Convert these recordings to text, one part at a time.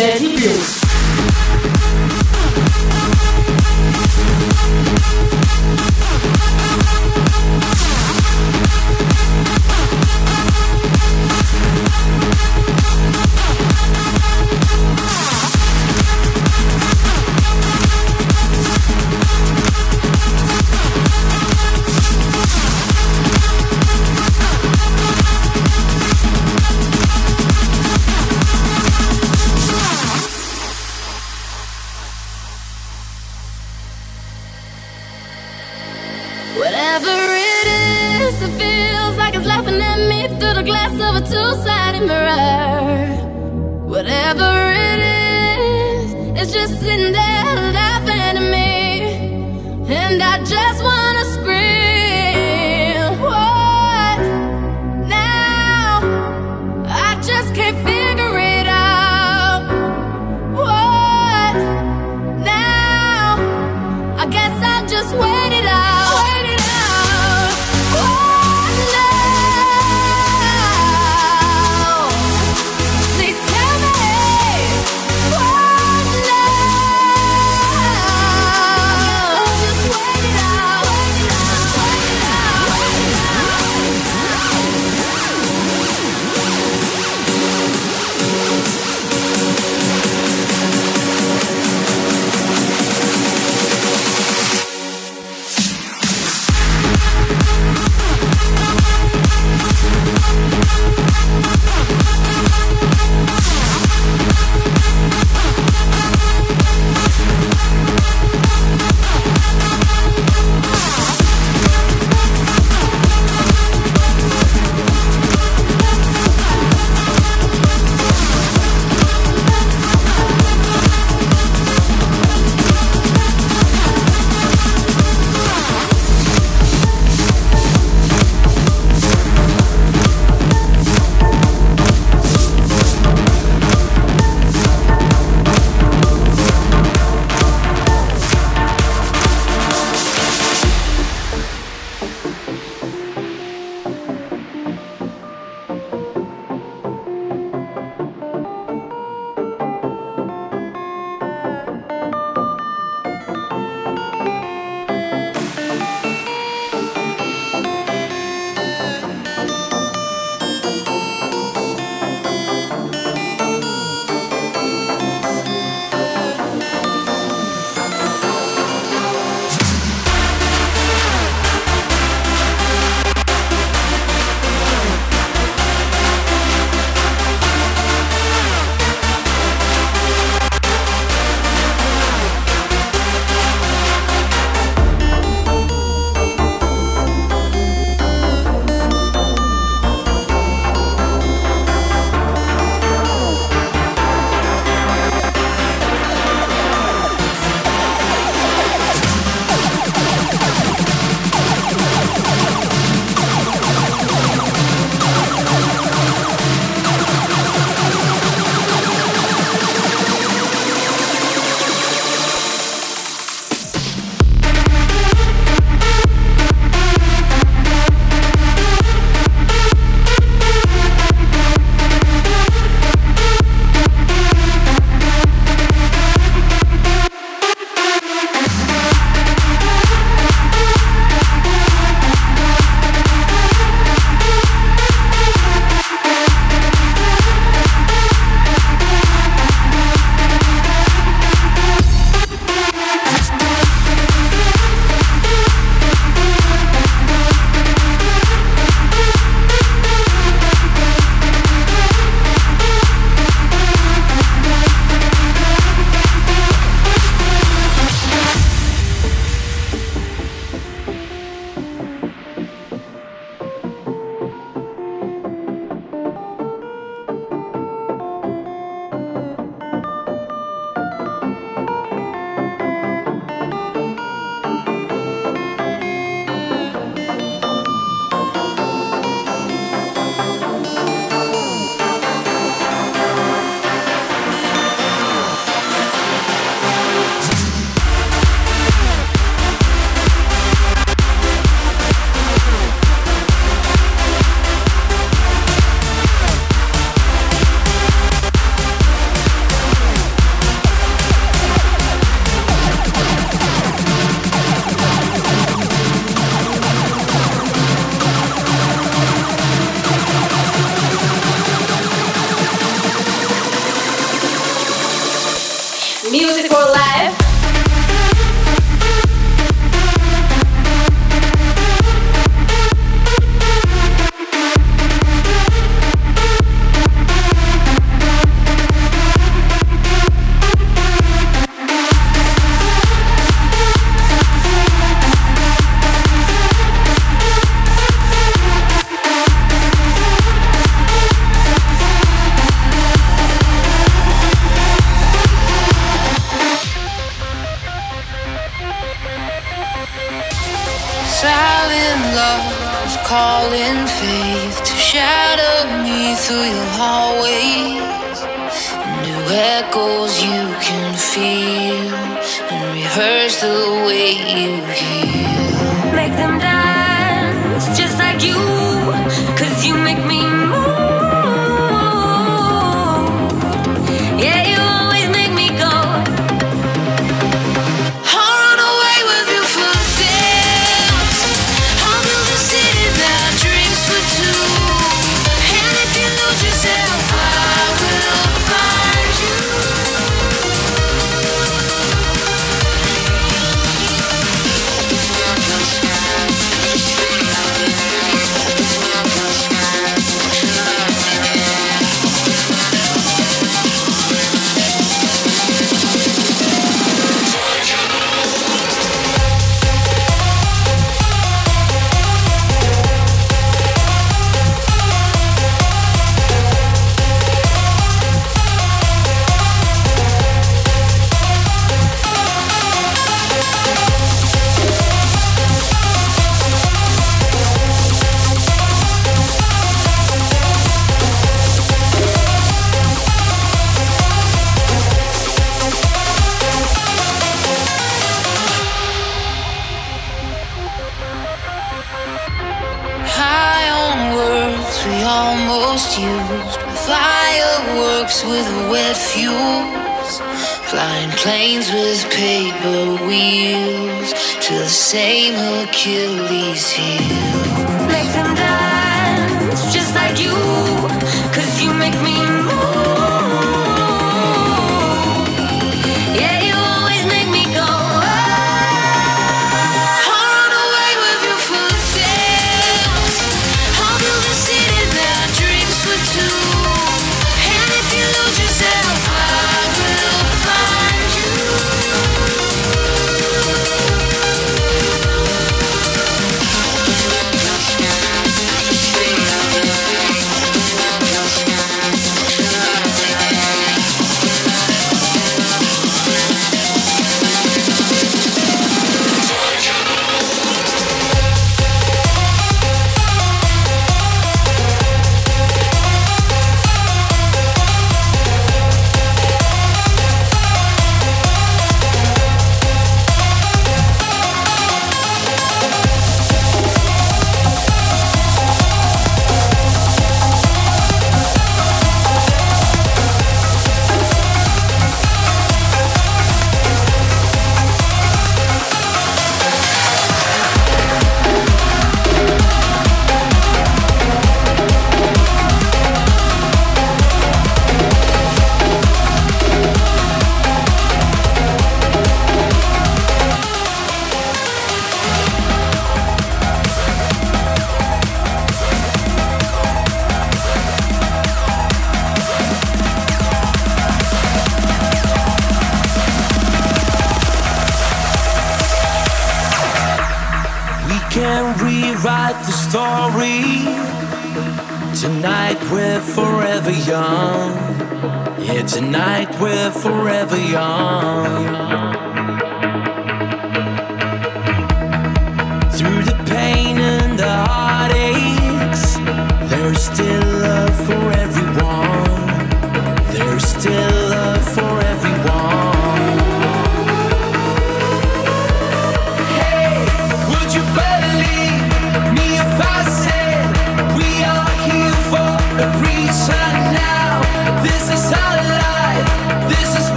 é de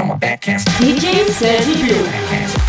on my back ass. DJ Backcast.